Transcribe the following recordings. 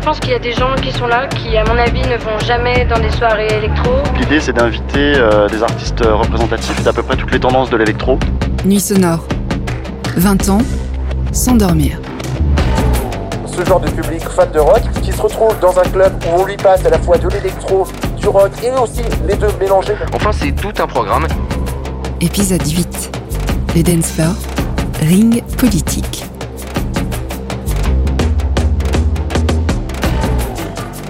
je pense qu'il y a des gens qui sont là qui, à mon avis, ne vont jamais dans des soirées électro. L'idée, c'est d'inviter euh, des artistes représentatifs d'à peu près toutes les tendances de l'électro. Nuit sonore. 20 ans, sans dormir. Ce genre de public fan de rock qui se retrouve dans un club où on lui passe à la fois de l'électro, du rock et aussi les deux mélangés. Enfin, c'est tout un programme. Épisode 8. Les dance floor. Ring politique.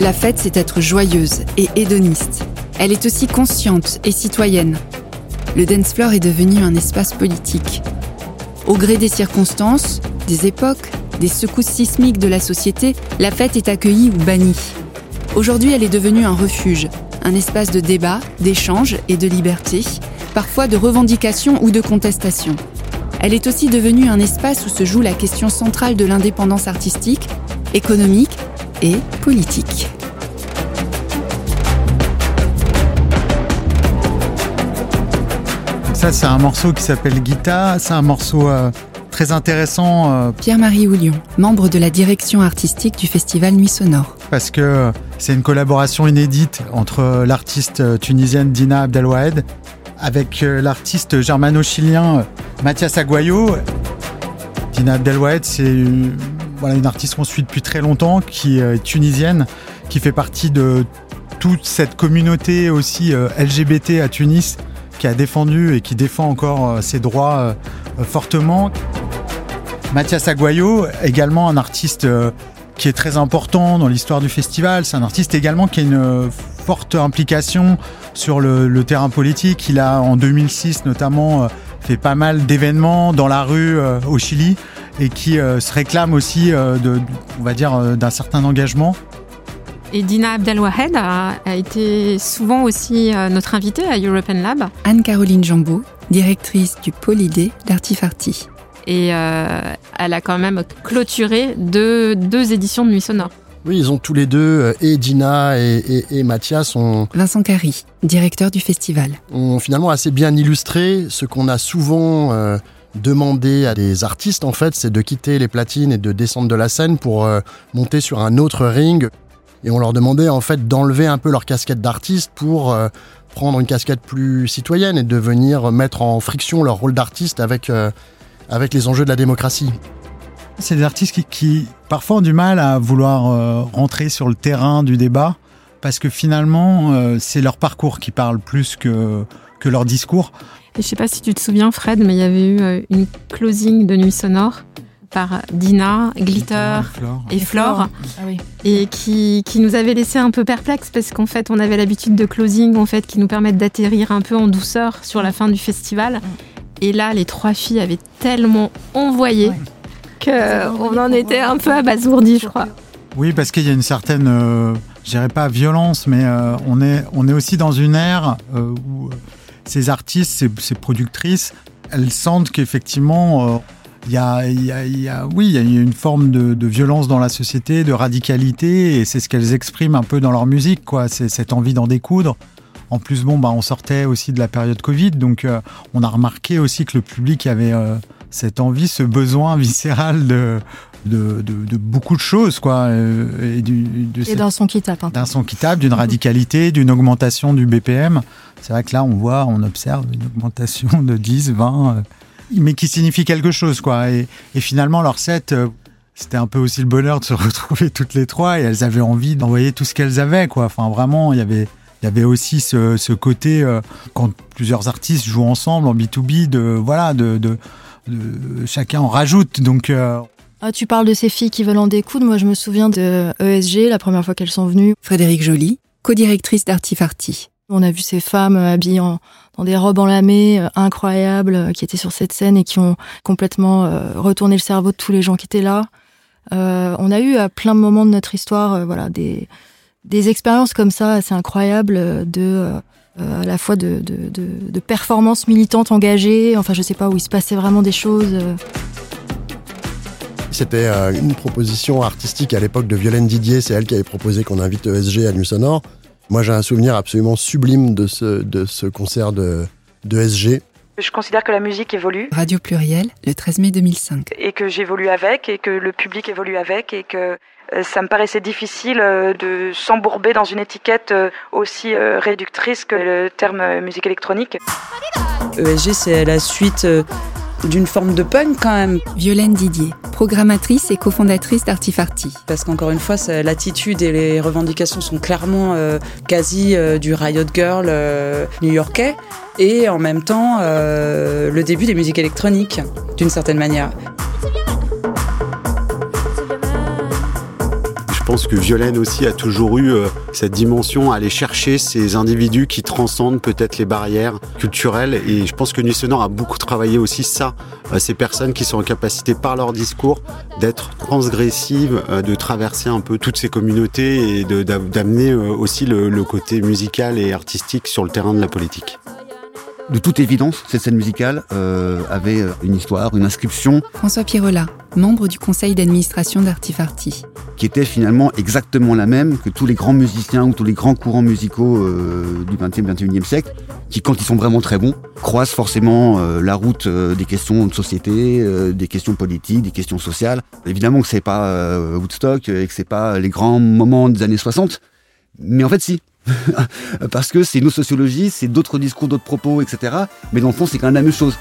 La fête, c'est être joyeuse et hédoniste. Elle est aussi consciente et citoyenne. Le dance floor est devenu un espace politique. Au gré des circonstances, des époques, des secousses sismiques de la société, la fête est accueillie ou bannie. Aujourd'hui, elle est devenue un refuge, un espace de débat, d'échange et de liberté, parfois de revendication ou de contestation. Elle est aussi devenue un espace où se joue la question centrale de l'indépendance artistique, économique et politique. Ça, c'est un morceau qui s'appelle Guita. C'est un morceau euh, très intéressant. euh, Pierre-Marie Houlion, membre de la direction artistique du festival Nuit Sonore. parce que c'est une collaboration inédite entre l'artiste tunisienne Dina Abdelwahed avec euh, l'artiste germano-chilien euh, Mathias Aguayo. Dina Abdelwahed, c'est une, voilà, une artiste qu'on suit depuis très longtemps, qui est tunisienne, qui fait partie de toute cette communauté aussi euh, LGBT à Tunis, qui a défendu et qui défend encore euh, ses droits euh, euh, fortement. Mathias Aguayo, également un artiste euh, qui est très important dans l'histoire du festival. C'est un artiste également qui a une euh, forte implication sur le, le terrain politique. Il a en 2006 notamment euh, fait pas mal d'événements dans la rue euh, au Chili et qui euh, se réclame aussi euh, de, on va dire, euh, d'un certain engagement. Et Dina Abdelwahed a, a été souvent aussi euh, notre invitée à European Lab. Anne-Caroline Jambou, directrice du pôle idée d'Artifarty. Et euh, elle a quand même clôturé deux, deux éditions de Nuit Sonore. Oui, ils ont tous les deux, et Dina et, et- et Mathias, ont, Vincent Carry, directeur du festival. ont finalement assez bien illustré ce qu'on a souvent euh, demandé à des artistes, en fait, c'est de quitter les platines et de descendre de la scène pour euh, monter sur un autre ring. Et on leur demandait, en fait, d'enlever un peu leur casquette d'artiste pour euh, prendre une casquette plus citoyenne et de venir mettre en friction leur rôle d'artiste avec, euh, avec les enjeux de la démocratie. C'est des artistes qui, parfois ont du mal à vouloir rentrer sur le terrain du débat parce que finalement c'est leur parcours qui parle plus que, que leur discours. Et je sais pas si tu te souviens, Fred, mais il y avait eu euh, une closing de Nuit Sonore par Dina, Glitter Flore. et Flore. Ah oui. et qui, qui nous avait laissé un peu perplexes parce qu'en fait on avait l'habitude de closing en fait qui nous permettent d'atterrir un peu en douceur sur la fin du festival et là les trois filles avaient tellement envoyé Ouais. que on en était un peu abasourdis je crois Oui, parce qu'il y a une certaine, euh, je dirais pas violence, mais euh, on, est, on est aussi dans une ère euh, où euh, ces artistes, ces, ces productrices, elles sentent qu'effectivement, il y, a, une forme de, violence dans la société, de radicalité, et c'est ce qu'elles expriment un peu dans leur musique, quoi. Cette envie d'en découdre. En plus, bon, bah, on sortait aussi de la période Covid, donc euh, on a remarqué aussi que le public avait euh, cette envie, ce besoin viscéral de, de, de, de beaucoup de choses, quoi, euh, et, du, de Et d'un son qui tape. hein. d'un son qui tape, d'une radicalité, d'une augmentation du BPM. C'est vrai que là, on voit, on observe une augmentation de 10, 20, euh, mais qui signifie quelque chose, quoi. Et, et finalement, leur set, euh, c'était un peu aussi le bonheur de se retrouver toutes les trois et elles avaient envie d'envoyer tout ce qu'elles avaient, quoi. Enfin, vraiment, il y avait. Il y avait aussi ce, ce côté, euh, quand plusieurs artistes jouent ensemble en B2B, de, voilà, de, de, de- chacun en rajoute. Donc, euh, Ah, tu parles de ces filles qui veulent en découdre. Moi, je me souviens de ESG, la première fois qu'elles sont venues. Frédéric Joly, co-directrice d'Artifarty. On a vu ces femmes euh, habillées en- dans des robes en lamé euh, incroyables qui étaient sur cette scène et qui ont complètement euh, retourné le cerveau de tous les gens qui étaient là. Euh, on a eu à plein de moments de notre histoire euh, voilà, des, des expériences comme ça assez incroyables de à la fois de, de, de, de performances militantes engagées, enfin je sais pas, où il se passait vraiment des choses. euh. C'était euh, une proposition artistique à l'époque de Violaine Didier. C'est elle qui avait proposé qu'on invite ESG à Nuit Sonore. Moi, j'ai un souvenir absolument sublime de ce, de ce concert de, de SG. Je considère que la musique évolue. Radio Pluriel, le 13 mai 2005. Et que j'évolue avec, et que le public évolue avec, et que euh, ça me paraissait difficile euh, de s'embourber dans une étiquette euh, aussi réductrice que le terme musique électronique. ESG, c'est la suite d'une forme de punk quand même. Violaine Didier, programmatrice et cofondatrice d'Artifarty. Parce qu'encore une fois, l'attitude et les revendications sont clairement quasi du Riot Girl new-yorkais et en même temps le début des musiques électroniques d'une certaine manière. Pense que Violaine aussi a toujours eu euh, cette dimension à aller chercher ces individus qui transcendent peut-être les barrières culturelles. Et je pense que Nuit Sonore a beaucoup travaillé aussi ça, euh, ces personnes qui sont en capacité par leur discours d'être transgressives, euh, de traverser un peu toutes ces communautés et d'amener aussi le côté musical et artistique sur le terrain de la politique. De toute évidence, cette scène musicale euh, avait euh, une histoire, une inscription. François Pirola, membre du conseil d'administration d'Artifarty. Qui était finalement exactement la même que tous les grands musiciens ou tous les grands courants musicaux euh, du 20e, 21e siècle, qui quand ils sont vraiment très bons, croisent forcément la route des questions de société, des questions politiques, des questions sociales. Évidemment que c'est pas Woodstock et que c'est pas les grands moments des années 60, mais en fait si. Parce que c'est nos sociologies, c'est d'autres discours, d'autres propos, etc. Mais dans le fond, c'est quand même la même chose.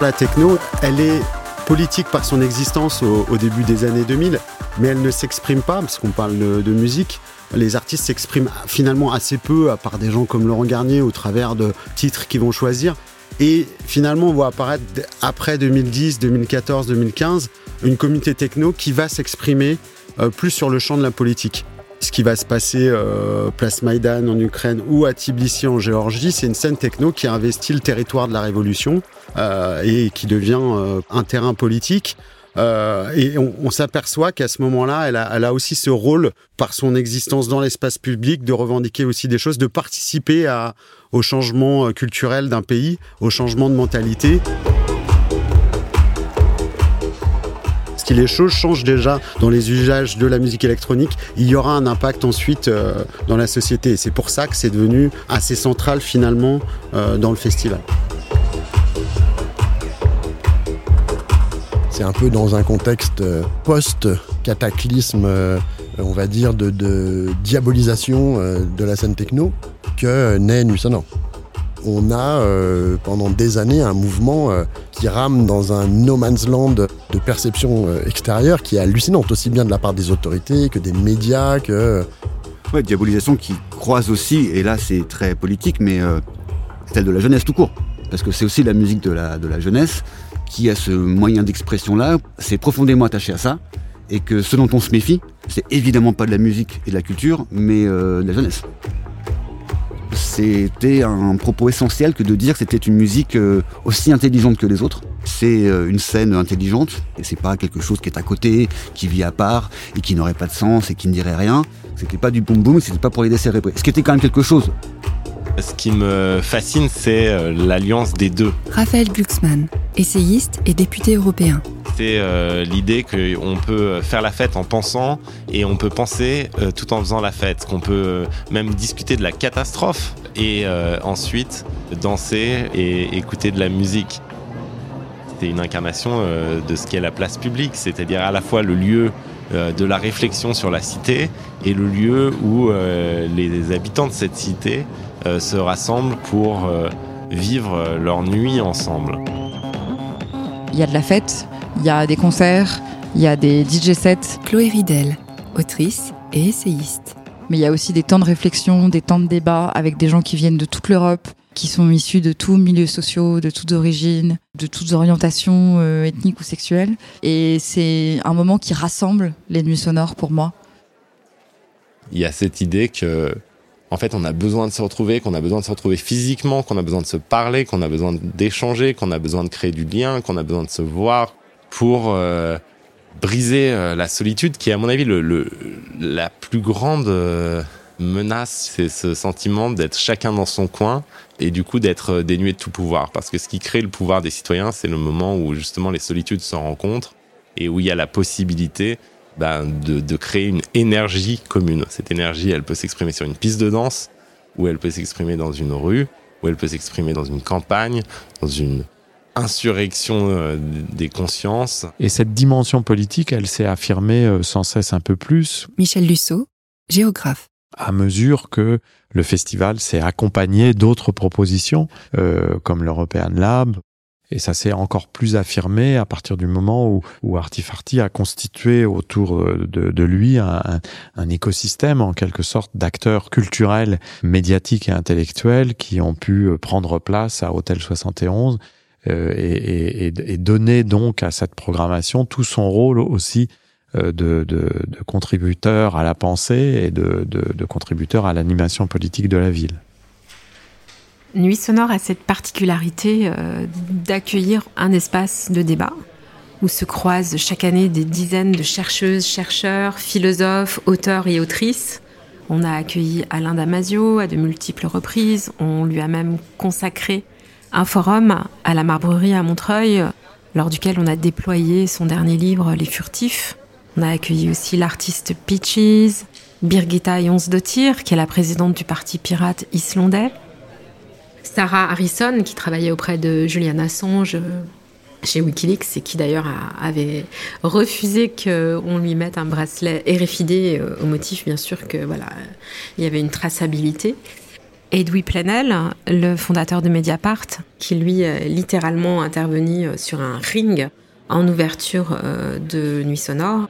La techno, elle est politique par son existence au, début des années 2000, mais elle ne s'exprime pas, parce qu'on parle de, musique, les artistes s'expriment finalement assez peu, à part des gens comme Laurent Garnier, au travers de titres qu'ils vont choisir. Et finalement, on voit apparaître après 2010, 2014, 2015 une communauté techno qui va s'exprimer euh, plus sur le champ de la politique. Ce qui va se passer euh, place Maïdan en Ukraine ou à Tbilissi en Géorgie, c'est une scène techno qui a investi le territoire de la révolution euh, et qui devient un terrain politique. et on, s'aperçoit qu'à ce moment-là, elle elle a, aussi ce rôle, par son existence dans l'espace public, de revendiquer aussi des choses, de participer à, au changement euh, culturel d'un pays, au changement de mentalité. Si les choses changent déjà dans les usages de la musique électronique, il y aura un impact ensuite euh, dans la société. C'est pour ça que c'est devenu assez central finalement euh, dans le festival. C'est un peu dans un contexte post-cataclysme, on va dire, de diabolisation de la scène techno que naît On a euh, pendant des années un mouvement euh, qui rame dans un no man's land de perception euh, extérieure qui est hallucinante, aussi bien de la part des autorités que des médias, que... Ouais, diabolisation qui croise aussi, et là c'est très politique, mais celle de la jeunesse tout court. Parce que c'est aussi la musique de la, de la jeunesse qui a ce moyen d'expression-là, c'est profondément attaché à ça, et que ce dont on se méfie, c'est évidemment pas de la musique et de la culture, mais de la jeunesse c'était un propos essentiel que de dire que c'était une musique euh, aussi intelligente que les autres. C'est euh, une scène intelligente et c'est pas quelque chose qui est à côté, qui vit à part et qui n'aurait pas de sens et qui ne dirait rien. C'était pas du boum boum, c'était pas pour les décélébrer. Ce qui était quand même quelque chose. Ce qui me fascine, c'est euh, l'alliance des deux. Raphaël Glucksmann, essayiste et député européen. C'est euh, l'idée qu'on peut faire la fête en pensant et on peut penser euh, tout en faisant la fête, qu'on peut même discuter de la catastrophe et ensuite danser et écouter de la musique. C'est une incarnation de ce qu'est la place publique, c'est-à-dire à la fois le lieu de la réflexion sur la cité et le lieu où les habitants de cette cité se rassemblent pour euh, vivre leur nuit ensemble. Il y a de la fête, il y a des concerts, il y a des DJ sets. Chloé Ridel, autrice et essayiste. Mais il y a aussi des temps de réflexion, des temps de débat avec des gens qui viennent de toute l'Europe, qui sont issus de tous milieux sociaux, de toutes origines, de toutes orientations euh, ethniques ou sexuelles. Et c'est un moment qui rassemble les nuits sonores pour moi. Il y a cette idée que en fait, on a besoin de se retrouver, qu'on a besoin de se retrouver physiquement, qu'on a besoin de se parler, qu'on a besoin d'échanger, qu'on a besoin de créer du lien, qu'on a besoin de se voir pour euh, briser euh, la solitude, qui est à mon avis la plus grande euh, menace, c'est ce sentiment d'être chacun dans son coin et du coup d'être dénué de tout pouvoir. Parce que ce qui crée le pouvoir des citoyens, c'est le moment où justement les solitudes se rencontrent et où il y a la possibilité ben, de, de créer une énergie commune. Cette énergie, elle peut s'exprimer sur une piste de danse, ou elle peut s'exprimer dans une rue, ou elle peut s'exprimer dans une campagne, dans une insurrection euh, des consciences. Et cette dimension politique, elle s'est affirmée euh, sans cesse un peu plus. Michel Lusso, géographe. À mesure que le festival s'est accompagné d'autres propositions, euh, comme l'European Lab, et ça s'est encore plus affirmé à partir du moment où, où Artifarty a constitué autour euh, de, lui un, écosystème en quelque sorte d'acteurs culturels, médiatiques et intellectuels qui ont pu prendre place à Hôtel 71 euh, et, donner donc à cette programmation tout son rôle aussi euh, de, contributeur à la pensée et de contributeur à l'animation politique de la ville. Nuit Sonore a cette particularité euh, d'accueillir un espace de débat où se croisent chaque année des dizaines de chercheuses, chercheurs, philosophes, auteurs et autrices. On a accueilli Alain Damasio à de multiples reprises. On lui a même consacré un forum à la Marbrerie à Montreuil, lors duquel on a déployé son dernier livre, Les Furtifs. On a accueilli aussi l'artiste Peaches, Birgitta Jonsdottir, qui est la présidente du parti pirate islandais, Sarah Harrison, qui travaillait auprès de Julian Assange chez Wikileaks et qui d'ailleurs avait refusé qu'on lui mette un bracelet RFID au motif bien sûr que voilà il y avait une traçabilité. Edoui Plenel, le fondateur de Mediapart, qui lui est littéralement intervenu sur un ring en ouverture de Nuit Sonore.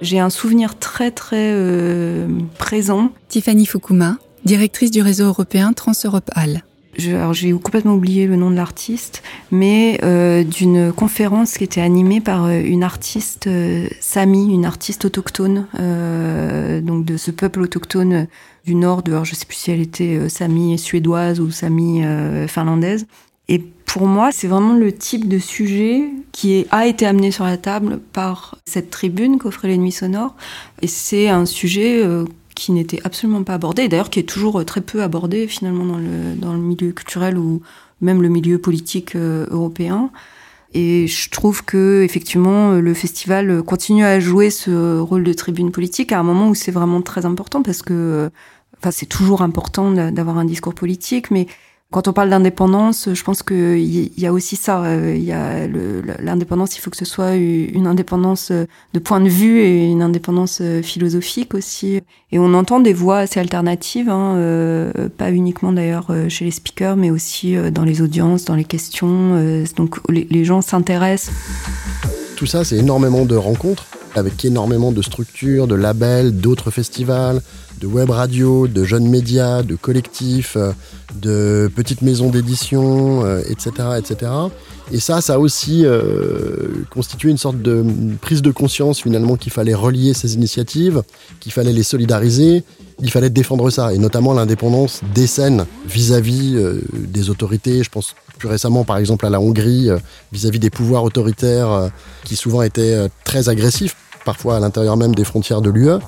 J'ai un souvenir très très euh, présent. Tiffany Fukuma, directrice du réseau européen Trans-Europe Hall. J'ai complètement oublié le nom de l'artiste, mais euh, d'une conférence qui était animée par une artiste euh, Sami, une artiste autochtone, euh, donc de ce peuple autochtone du nord. De, alors je sais plus si elle était Sami suédoise ou Sami finlandaise. Et pour moi, c'est vraiment le type de sujet qui a été amené sur la table par cette tribune qu'offrait les Nuits Sonores. Et c'est un sujet qui n'était absolument pas abordé, et d'ailleurs qui est toujours très peu abordé finalement dans le, dans le milieu culturel ou même le milieu politique euh, européen. Et je trouve que effectivement le festival continue à jouer ce rôle de tribune politique à un moment où c'est vraiment très important parce que, enfin, c'est toujours important d'avoir un discours politique, mais quand on parle d'indépendance, je pense qu'il y a aussi ça. Il y a l'indépendance, il faut que ce soit une indépendance de point de vue et une indépendance philosophique aussi. Et on entend des voix assez alternatives, hein, euh, pas uniquement d'ailleurs chez les speakers, mais aussi dans les audiences, dans les questions. donc les gens s'intéressent. Tout ça, c'est énormément de rencontres avec énormément de structures, de labels, d'autres festivals, de web radio, de jeunes médias, de collectifs, de petites maisons d'édition, etc., etc. Et ça, ça a aussi euh, constitué une sorte de prise de conscience finalement qu'il fallait relier ces initiatives, qu'il fallait les solidariser, il fallait défendre ça, et notamment l'indépendance des scènes vis-à-vis euh, des autorités. Je pense plus récemment par exemple à la Hongrie, vis-à-vis -vis des pouvoirs autoritaires euh, qui souvent étaient euh, très agressifs, parfois à l'intérieur même des frontières de l'UE.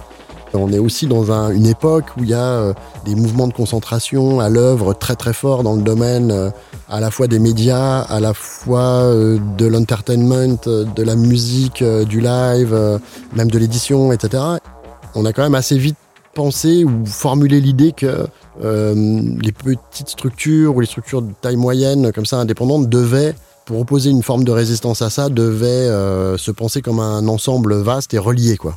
On est aussi dans un, une époque où il y a euh, des mouvements de concentration à l'œuvre très très fort dans le domaine euh, à la fois des médias, à la fois euh, de l'entertainment, de la musique, du live, même de l'édition, etc. On a quand même assez vite pensé ou formulé l'idée que les petites structures ou les structures de taille moyenne comme ça indépendantes devaient pour opposer une forme de résistance à ça, devaient se penser comme un ensemble vaste et relié. Quoi.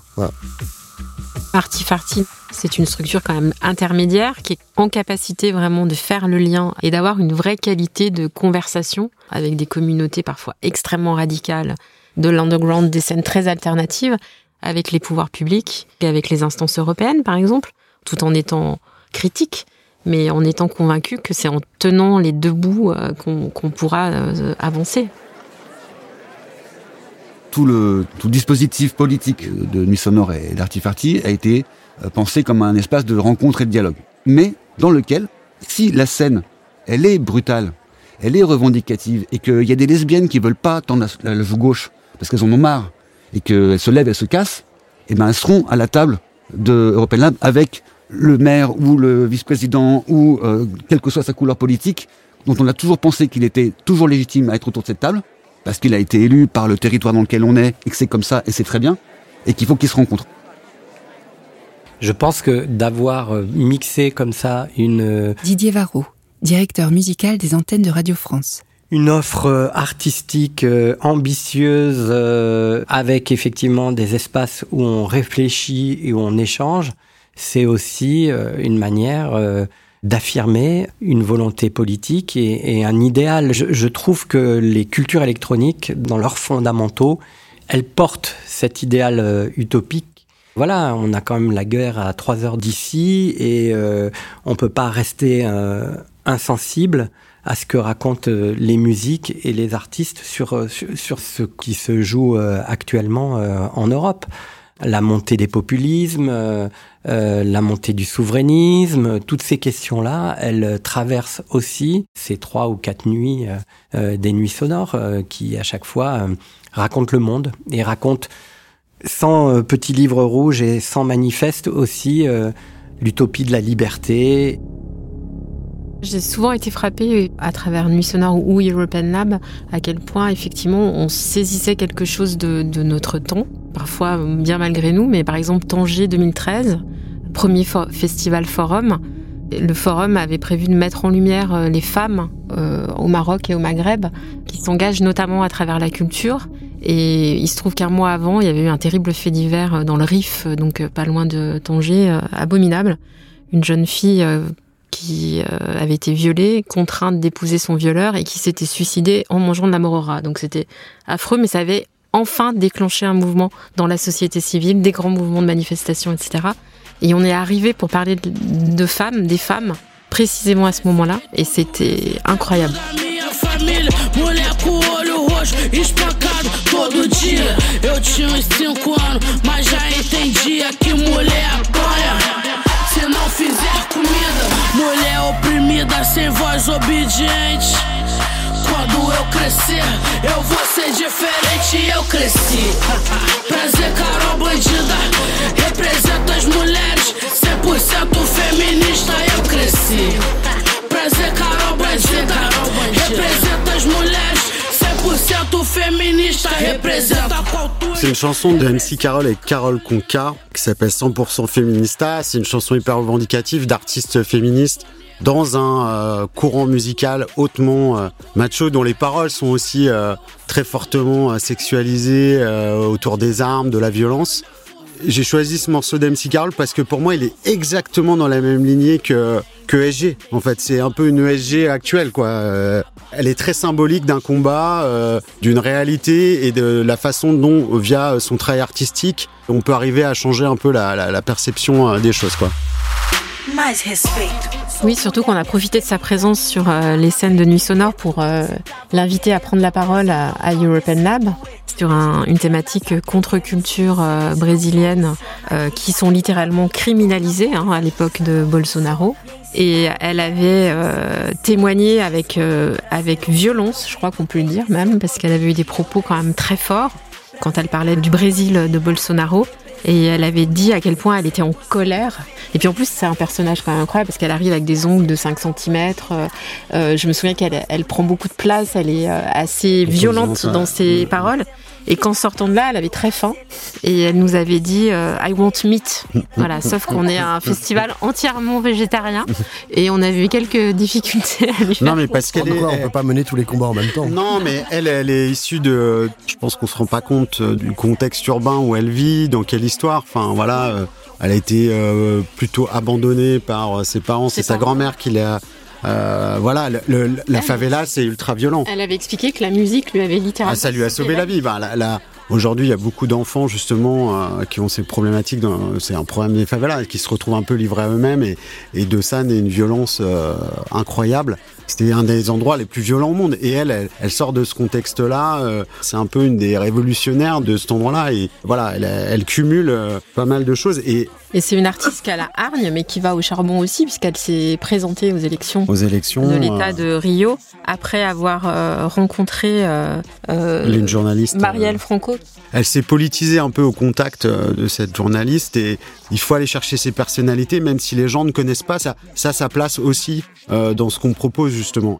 Parti Farty, c'est une structure quand même intermédiaire qui est en capacité vraiment de faire le lien et d'avoir une vraie qualité de conversation avec des communautés parfois extrêmement radicales de l'underground, des scènes très alternatives, avec les pouvoirs publics et avec les instances européennes par exemple, tout en étant critique, mais en étant convaincu que c'est en tenant les deux bouts qu'on qu pourra avancer tout le, tout dispositif politique de Nuit Sonore et d'Artifarty a été pensé comme un espace de rencontre et de dialogue. Mais dans lequel, si la scène, elle est brutale, elle est revendicative, et qu'il y a des lesbiennes qui veulent pas tendre la, joue gauche, parce qu'elles en ont marre, et qu'elles se lèvent, elles se cassent, et ben elles seront à la table de European Lab avec le maire ou le vice-président ou euh, quelle que soit sa couleur politique, dont on a toujours pensé qu'il était toujours légitime à être autour de cette table, parce qu'il a été élu par le territoire dans lequel on est, et que c'est comme ça, et c'est très bien. et qu'il faut qu'ils se rencontrent. Je pense que d'avoir euh, mixé comme ça une... Euh, Didier Varro, directeur musical des antennes de Radio France une offre euh, artistique ambitieuse avec effectivement des espaces où on réfléchit et où on échange, c'est aussi une manière d'affirmer une volonté politique et, un idéal. Je, trouve que les cultures électroniques, dans leurs fondamentaux, elles portent cet idéal utopique voilà, on a quand même la guerre à trois heures d'ici et euh, on peut pas rester euh, insensible à ce que racontent euh, les musiques et les artistes sur, euh, sur, ce qui se joue actuellement en Europe. La montée des populismes, la montée du souverainisme, toutes ces questions-là, elles traversent aussi ces trois ou quatre nuits des nuits sonores qui à chaque fois racontent le monde et racontent sans euh, petit livre rouge et sans manifeste aussi euh, l'utopie de la liberté. J'ai souvent été frappée à travers Nuit Sonore ou European Lab à quel point effectivement on saisissait quelque chose de, notre temps, parfois bien malgré nous, mais par exemple Tanger 2013, premier festival forum, le forum avait prévu de mettre en lumière euh, les femmes au Maroc et au Maghreb qui s'engagent notamment à travers la culture et il se trouve qu'un mois avant, il y avait eu un terrible fait divers euh, dans le Rif, euh, donc euh, pas loin de Tanger, abominable. Une jeune fille qui avait été violée, contrainte d'épouser son violeur et qui s'était suicidée en mangeant de la morora. Donc c'était affreux, mais ça avait enfin déclenché un mouvement dans la société civile, des grands mouvements de manifestation, etc. Et on est arrivé pour parler de femmes, des femmes, précisément à ce moment-là, et c'était incroyable. todo dia. Eu tinha uns 5 anos, mas já entendia que mulher apanha. Se não fizer comida, mulher oprimida, sem voz obediente. Quando eu crescer, eu vou ser diferente. Eu cresci. Prazer, Carol Bandida. Representa C'est une chanson de MC Carol et Carol Conca qui s'appelle 100% Féminista. C'est une chanson hyper revendicative d'artistes féministes dans un euh, courant musical hautement euh, macho dont les paroles sont aussi euh, très fortement sexualisées autour des armes, de la violence. J'ai choisi ce morceau d'MC Carol parce que pour moi il est exactement dans la même lignée que, que SG. En fait c'est un peu une ESG actuelle quoi elle est très symbolique d'un combat, euh, d'une réalité et de la façon dont, via son travail artistique, on peut arriver à changer un peu la, perception euh, des choses. Quoi. Oui, surtout qu'on a profité de sa présence sur euh, les scènes de Nuit Sonore pour l'inviter à prendre la parole à, European Lab sur une thématique contre-culture brésilienne qui sont littéralement criminalisées hein, à l'époque de Bolsonaro. Et elle avait euh, témoigné avec, euh, avec violence, je crois qu'on peut le dire même, parce qu'elle avait eu des propos quand même très forts quand elle parlait du Brésil de Bolsonaro. Et elle avait dit à quel point elle était en colère. Et puis en plus, c'est un personnage quand même incroyable parce qu'elle arrive avec des ongles de 5 cm. Euh, je me souviens qu'elle elle prend beaucoup de place, elle est assez violente dans ses paroles. Et qu'en sortant de là, elle avait très faim et elle nous avait dit euh, I want meat. Voilà, sauf qu'on est un festival entièrement végétarien et on a eu quelques difficultés à lui faire. Non, mais parce qu'elle est, on peut pas mener tous les combats en même temps. Non, mais elle, elle est issue de. Je pense qu'on se rend pas compte euh, du contexte urbain où elle vit, dans quelle histoire. Enfin, voilà. Euh, elle a été plutôt abandonnée par ses parents. C'est sa grand-mère qui l'a euh, voilà, la favela, c'est ultra violent. Elle avait expliqué que la musique lui avait littéralement. Ah, ça lui a sauvé la vie. Bah, Aujourd'hui, il y a beaucoup d'enfants justement euh, qui ont ces problématiques. C'est un problème des favelas qui se retrouvent un peu livrés à eux-mêmes et, et de ça naît une violence euh, incroyable. C'était un des endroits les plus violents au monde. Et elle, elle, sort de ce contexte-là. Euh, c'est un peu une des révolutionnaires de cet endroit-là. Et voilà, elle, elle cumule euh, pas mal de choses. Et, et c'est une artiste qui a la hargne, mais qui va au charbon aussi, puisqu'elle s'est présentée aux élections, aux élections de l'État de Rio, après avoir euh, rencontré une journaliste, Marielle Franco. Elle s'est politisée un peu au contact de cette journaliste. Et il faut aller chercher ses personnalités, même si les gens ne connaissent pas. Ça, ça sa place aussi dans ce qu'on propose justement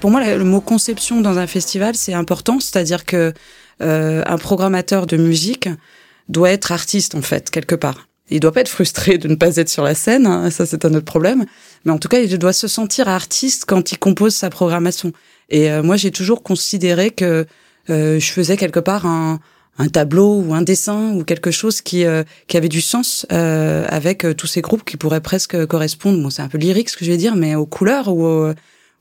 Pour moi, le mot conception dans un festival, c'est important, c'est-à-dire que euh, un programmateur de musique doit être artiste en fait quelque part. Il doit pas être frustré de ne pas être sur la scène, hein, ça c'est un autre problème. Mais en tout cas, il doit se sentir artiste quand il compose sa programmation. Et euh, moi, j'ai toujours considéré que euh, je faisais quelque part un, un, tableau ou un dessin ou quelque chose qui, euh, qui avait du sens avec tous ces groupes qui pourraient presque correspondre. Bon, c'est un peu lyrique ce que je vais dire, mais aux couleurs ou,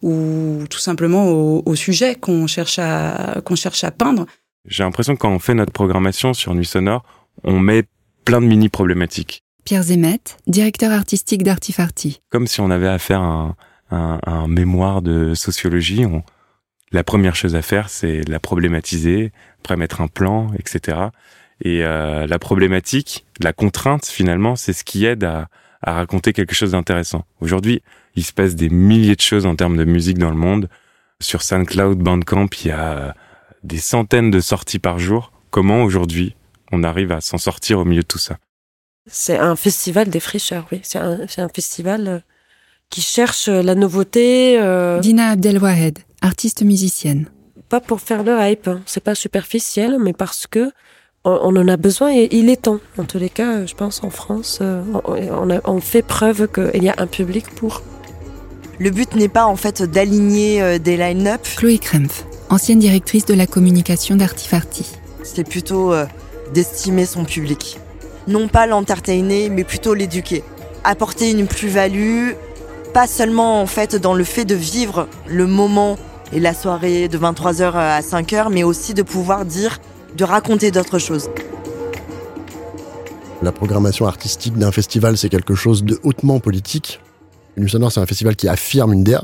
ou tout simplement au, au sujet qu'on cherche à qu'on cherche à peindre. J'ai l'impression que quand on fait notre programmation sur Nuit Sonore, on met plein de mini problématiques. Pierre Zemet, directeur artistique d'Artifarty. Comme si on avait à faire un, un, un mémoire de sociologie, on, la première chose à faire, c'est la problématiser, après mettre un plan, etc. Et euh, la problématique, la contrainte, finalement, c'est ce qui aide à, à raconter quelque chose d'intéressant. Aujourd'hui, il se passe des milliers de choses en termes de musique dans le monde. Sur SoundCloud, Bandcamp, il y a des centaines de sorties par jour. Comment aujourd'hui on arrive à s'en sortir au milieu de tout ça? C'est un festival des fricheurs, oui. C'est un, un, festival euh, qui cherche euh, la nouveauté. Euh... Dina Abdelwahed, artiste musicienne. Pas pour faire le hype, hein. c'est pas superficiel, mais parce que on, on, en a besoin et il est temps. En tous les cas, je pense en France, euh, on, a, on fait preuve qu'il y a un public pour. Le but n'est pas en fait d'aligner des line-up. Chloé Krempf, ancienne directrice de la communication d'Artifarty. C'est plutôt euh, d'estimer son public. Non pas l'entertainer, mais plutôt l'éduquer. Apporter une plus-value, pas seulement en fait dans le fait de vivre le moment et la soirée de 23h à 5h, mais aussi de pouvoir dire, de raconter d'autres choses. La programmation artistique d'un festival, c'est quelque chose de hautement politique. Nuit Sonore, c'est un festival qui affirme une DA.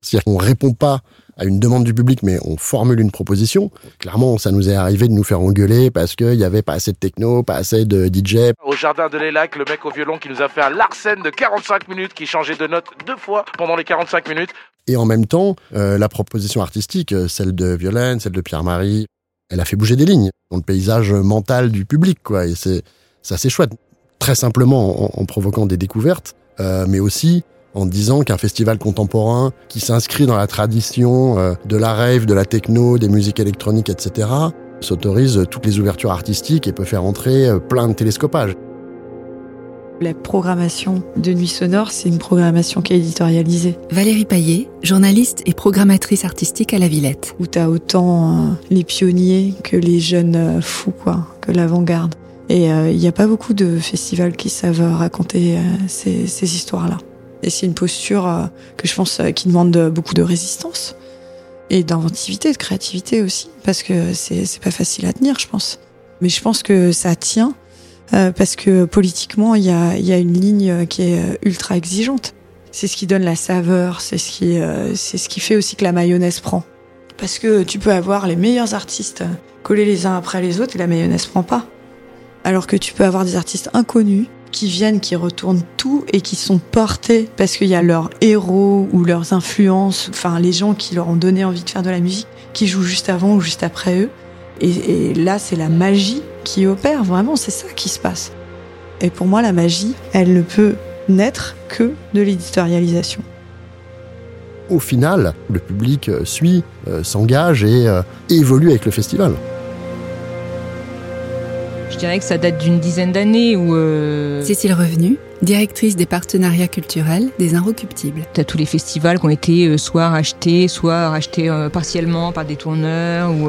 C'est-à-dire qu'on répond pas à une demande du public, mais on formule une proposition. Clairement, ça nous est arrivé de nous faire engueuler parce qu'il n'y avait pas assez de techno, pas assez de DJ. Au jardin de l'Elac, le mec au violon qui nous a fait un Larsen de 45 minutes, qui changeait de note deux fois pendant les 45 minutes. Et en même temps, euh, la proposition artistique, euh, celle de Violaine, celle de Pierre-Marie, elle a fait bouger des lignes dans le paysage mental du public, quoi. Et c'est, c'est assez chouette. Très simplement en, en provoquant des découvertes, euh, mais aussi en disant qu'un festival contemporain qui s'inscrit dans la tradition euh, de la rave, de la techno, des musiques électroniques, etc., s'autorise toutes les ouvertures artistiques et peut faire entrer euh, plein de télescopages. La programmation de Nuit Sonore, c'est une programmation qui est éditorialisée. Valérie Paillet, journaliste et programmatrice artistique à la Villette. Où t'as autant euh, les pionniers que les jeunes fous, quoi, que l'avant-garde. Et il euh, n'y a pas beaucoup de festivals qui savent raconter euh, ces, ces histoires-là. Et c'est une posture euh, que je pense qui demande beaucoup de résistance et d'inventivité, de créativité aussi, parce que c'est pas facile à tenir, je pense. Mais je pense que ça tient euh, parce que politiquement, il y a, une ligne qui est ultra exigeante. C'est ce qui donne la saveur, c'est ce qui euh, c'est ce qui fait aussi que la mayonnaise prend. Parce que tu peux avoir les meilleurs artistes collés les uns après les autres et la mayonnaise prend pas. Alors que tu peux avoir des artistes inconnus qui viennent, qui retournent tout et qui sont portés parce qu'il y a leurs héros ou leurs influences, enfin les gens qui leur ont donné envie de faire de la musique, qui jouent juste avant ou juste après eux. Et, là, c'est la magie qui opère, vraiment, c'est ça qui se passe. Et pour moi, la magie, elle ne peut naître que de l'éditorialisation. Au final, le public suit, euh, s'engage et euh, évolue avec le festival. Je dirais que ça date d'une dizaine d'années où... Euh... Cécile Revenu, directrice des partenariats culturels des Inrecuptibles. Tu as tous les festivals qui ont été euh, soit rachetés, soit rachetés euh, partiellement par des tourneurs ou,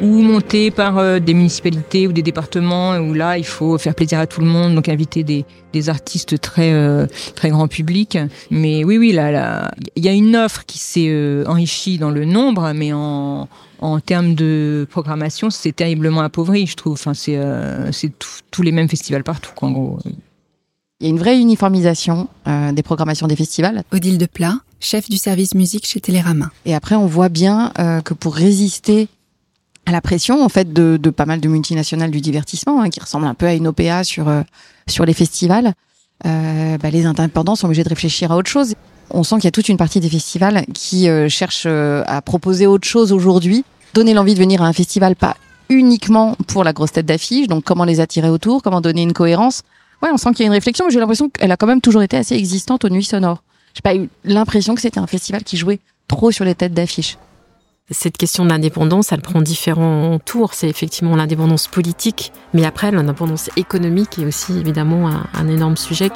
ou montés par euh, des municipalités ou des départements où là, il faut faire plaisir à tout le monde, donc inviter des, des artistes très, euh, très grand public. Mais oui, oui, là, là, il y a une offre qui s'est enrichie dans le nombre, mais en en termes de programmation, c'est terriblement appauvri, je trouve. Enfin, c'est euh, tous les mêmes festivals partout, quoi, en gros. Il y a une vraie uniformisation euh, des programmations des festivals. Odile Deplat, chef du service musique chez Télérama. Et après, on voit bien euh, que pour résister à la pression, en fait, de, de pas mal de multinationales du divertissement, hein, qui ressemblent un peu à une OPA sur euh, sur les festivals, euh, bah, les indépendants sont obligés de réfléchir à autre chose. On sent qu'il y a toute une partie des festivals qui euh, cherchent euh, à proposer autre chose aujourd'hui, donner l'envie de venir à un festival pas uniquement pour la grosse tête d'affiche, donc comment les attirer autour, comment donner une cohérence. Ouais, on sent qu'il y a une réflexion, mais j'ai l'impression qu'elle a quand même toujours été assez existante aux Nuits Sonores. J'ai pas eu l'impression que c'était un festival qui jouait trop sur les têtes d'affiche. Cette question de l'indépendance, elle prend différents tours. C'est effectivement l'indépendance politique, mais après, l'indépendance économique est aussi évidemment un, énorme sujet.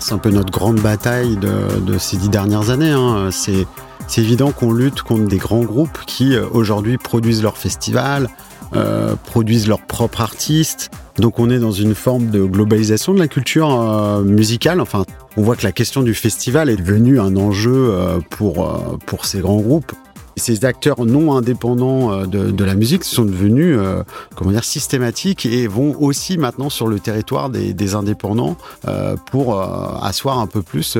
C'est un peu notre grande bataille de, ces dix dernières années. Hein. C'est évident qu'on lutte contre des grands groupes qui euh, aujourd'hui produisent leurs festivals, euh, produisent leurs propres artistes. Donc on est dans une forme de globalisation de la culture euh, musicale. Enfin, on voit que la question du festival est devenue un enjeu euh, pour, pour ces grands groupes. Ces acteurs non indépendants euh, de, la musique sont devenus euh, comment dire systématiques et vont aussi maintenant sur le territoire des, indépendants euh, pour asseoir un peu plus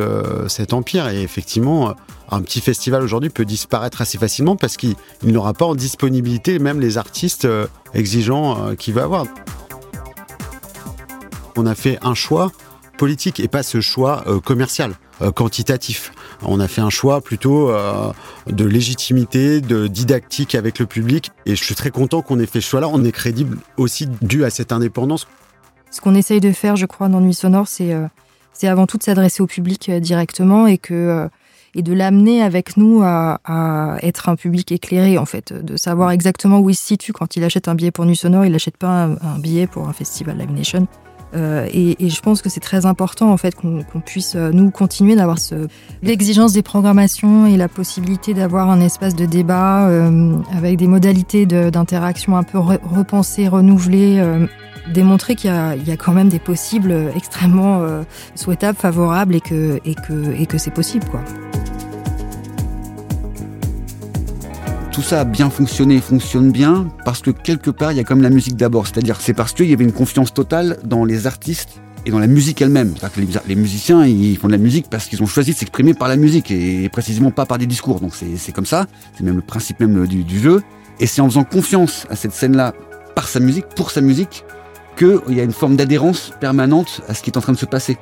cet empire. Et effectivement, un petit festival aujourd'hui peut disparaître assez facilement parce qu'il il n'aura pas en disponibilité même les artistes exigeants qu'il va avoir. On a fait un choix politique et pas ce choix commercial, quantitatif. On a fait un choix plutôt euh, de légitimité, de didactique avec le public. Et je suis très content qu'on ait fait ce choix-là. On est crédible aussi dû à cette indépendance. Ce qu'on essaye de faire, je crois, dans Nuit Sonore, c'est euh, avant tout de s'adresser au public euh, directement et que et de l'amener avec nous à, être un public éclairé, en fait, de savoir exactement où il se situe quand il achète un billet pour Nuit Sonore. Il n'achète pas un, un billet pour un festival Live Nation. Euh, et, je pense que c'est très important en fait qu'on puisse euh, nous continuer d'avoir ce l'exigence des programmations et la possibilité d'avoir un espace de débat euh, avec des modalités d'interaction un peu re- repensées, renouvelées, démontrer qu'il y, a- quand même des possibles extrêmement souhaitables, favorables et que c'est possible. Tout ça a bien fonctionné, fonctionne bien, parce que quelque part, il y a comme la musique d'abord. C'est-à-dire, c'est parce qu'il y avait une confiance totale dans les artistes et dans la musique elle-même. C'est-à-dire les, musiciens, ils font de la musique parce qu'ils ont choisi de s'exprimer par la musique et précisément pas par des discours. Donc c'est comme ça, c'est même le principe même du, du jeu. Et c'est en faisant confiance à cette scène-là par sa musique, pour sa musique, qu'il y a une forme d'adhérence permanente à ce qui est en train de se passer.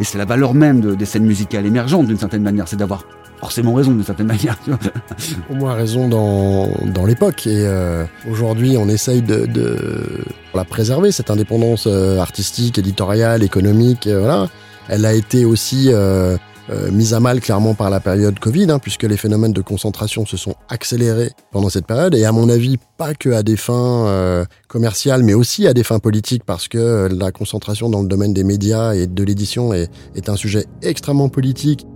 Et c'est la valeur même de- des scènes musicales émergentes d'une certaine manière, c'est d'avoir forcément raison d'une certaine manière. Au moins raison dans, dans l'époque. Et euh, aujourd'hui, on essaye de, de la préserver, cette indépendance euh, artistique, éditoriale, économique. euh, voilà. Elle a été aussi mise à mal clairement par la période Covid, hein, puisque les phénomènes de concentration se sont accélérés pendant cette période. Et à mon avis, pas que à des fins commerciales, mais aussi à des fins politiques, parce que la concentration dans le domaine des médias et de l'édition est, est un sujet extrêmement politique.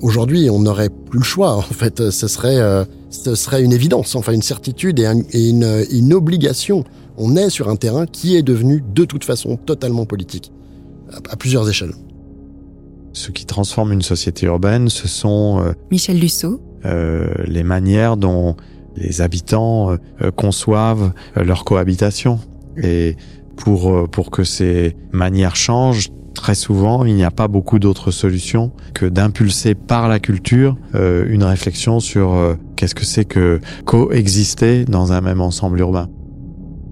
Aujourd'hui, on n'aurait plus le choix. En fait, ce serait, euh, ce serait une évidence, enfin une certitude et, un- et une, une obligation. On est sur un terrain qui est devenu de toute façon totalement politique, à, à plusieurs échelles. Ce qui transforme une société urbaine, ce sont euh, Michel Lusso, euh, les manières dont les habitants euh, euh, conçoivent euh, leur cohabitation. Et pour, euh, pour que ces manières changent, très souvent, il n'y a pas beaucoup d'autres solutions que d'impulser par la culture euh, une réflexion sur euh, qu'est-ce que c'est que coexister dans un même ensemble urbain.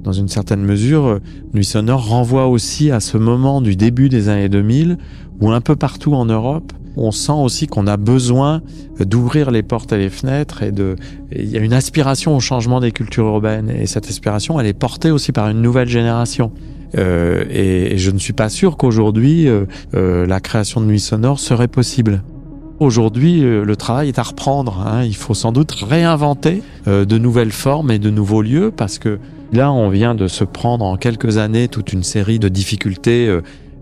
Dans une certaine mesure, euh, Nuit Sonore renvoie aussi à ce moment du début des années 2000 où un peu partout en Europe, on sent aussi qu'on a besoin d'ouvrir les portes et les fenêtres et de, il y a une aspiration au changement des cultures urbaines et cette aspiration, elle est portée aussi par une nouvelle génération. Euh, et, je ne suis pas sûr qu'aujourd'hui euh, euh, la création de nuit sonore serait possible. Aujourd'hui, le travail est à reprendre. hein. Il faut sans doute réinventer de nouvelles formes et de nouveaux lieux parce que là, on vient de se prendre en quelques années toute une série de difficultés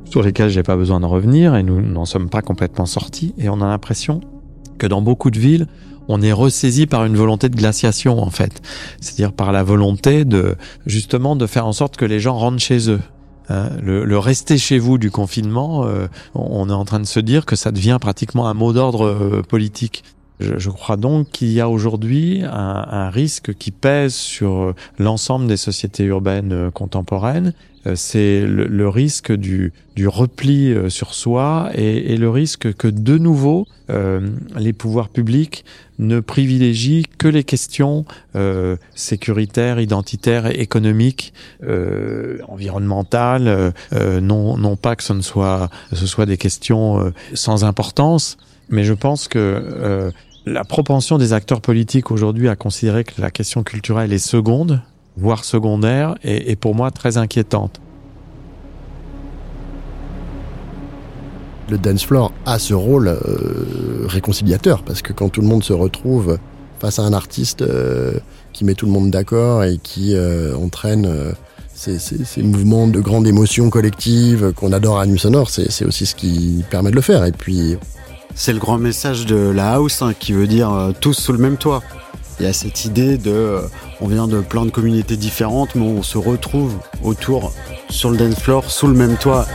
sur lesquelles j'ai pas besoin de revenir et nous n'en sommes pas complètement sortis. Et on a l'impression que dans beaucoup de villes, on est ressaisi par une volonté de glaciation en fait, c'est-à-dire par la volonté de justement de faire en sorte que les gens rentrent chez eux. Hein, le, le rester chez vous du confinement, euh, on est en train de se dire que ça devient pratiquement un mot d'ordre euh, politique. Je, je crois donc qu'il y a aujourd'hui un, un risque qui pèse sur euh, l'ensemble des sociétés urbaines euh, contemporaines. Euh, C'est le, le risque du, du repli euh, sur soi et, et le risque que de nouveau euh, les pouvoirs publics ne privilégient que les questions euh, sécuritaires, identitaires économiques, euh, environnementales. euh, non, non pas que ce ne soit, ce soit des questions sans importance, mais je pense que la propension des acteurs politiques aujourd'hui à considérer que la question culturelle est seconde, voire secondaire, est, est pour moi très inquiétante. Le dance floor a ce rôle euh, réconciliateur parce que quand tout le monde se retrouve face à un artiste euh, qui met tout le monde d'accord et qui euh, entraîne euh, ces, ces, ces, mouvements de grande émotion collective qu'on adore à Nuit Sonore. C'est aussi ce qui permet de le faire. Et puis. C'est le grand message de la house hein, qui veut dire euh, tous sous le même toit il y a cette idée de euh, on vient de plein de communautés différentes, mais on se retrouve autour sur le dance floor sous le même toit.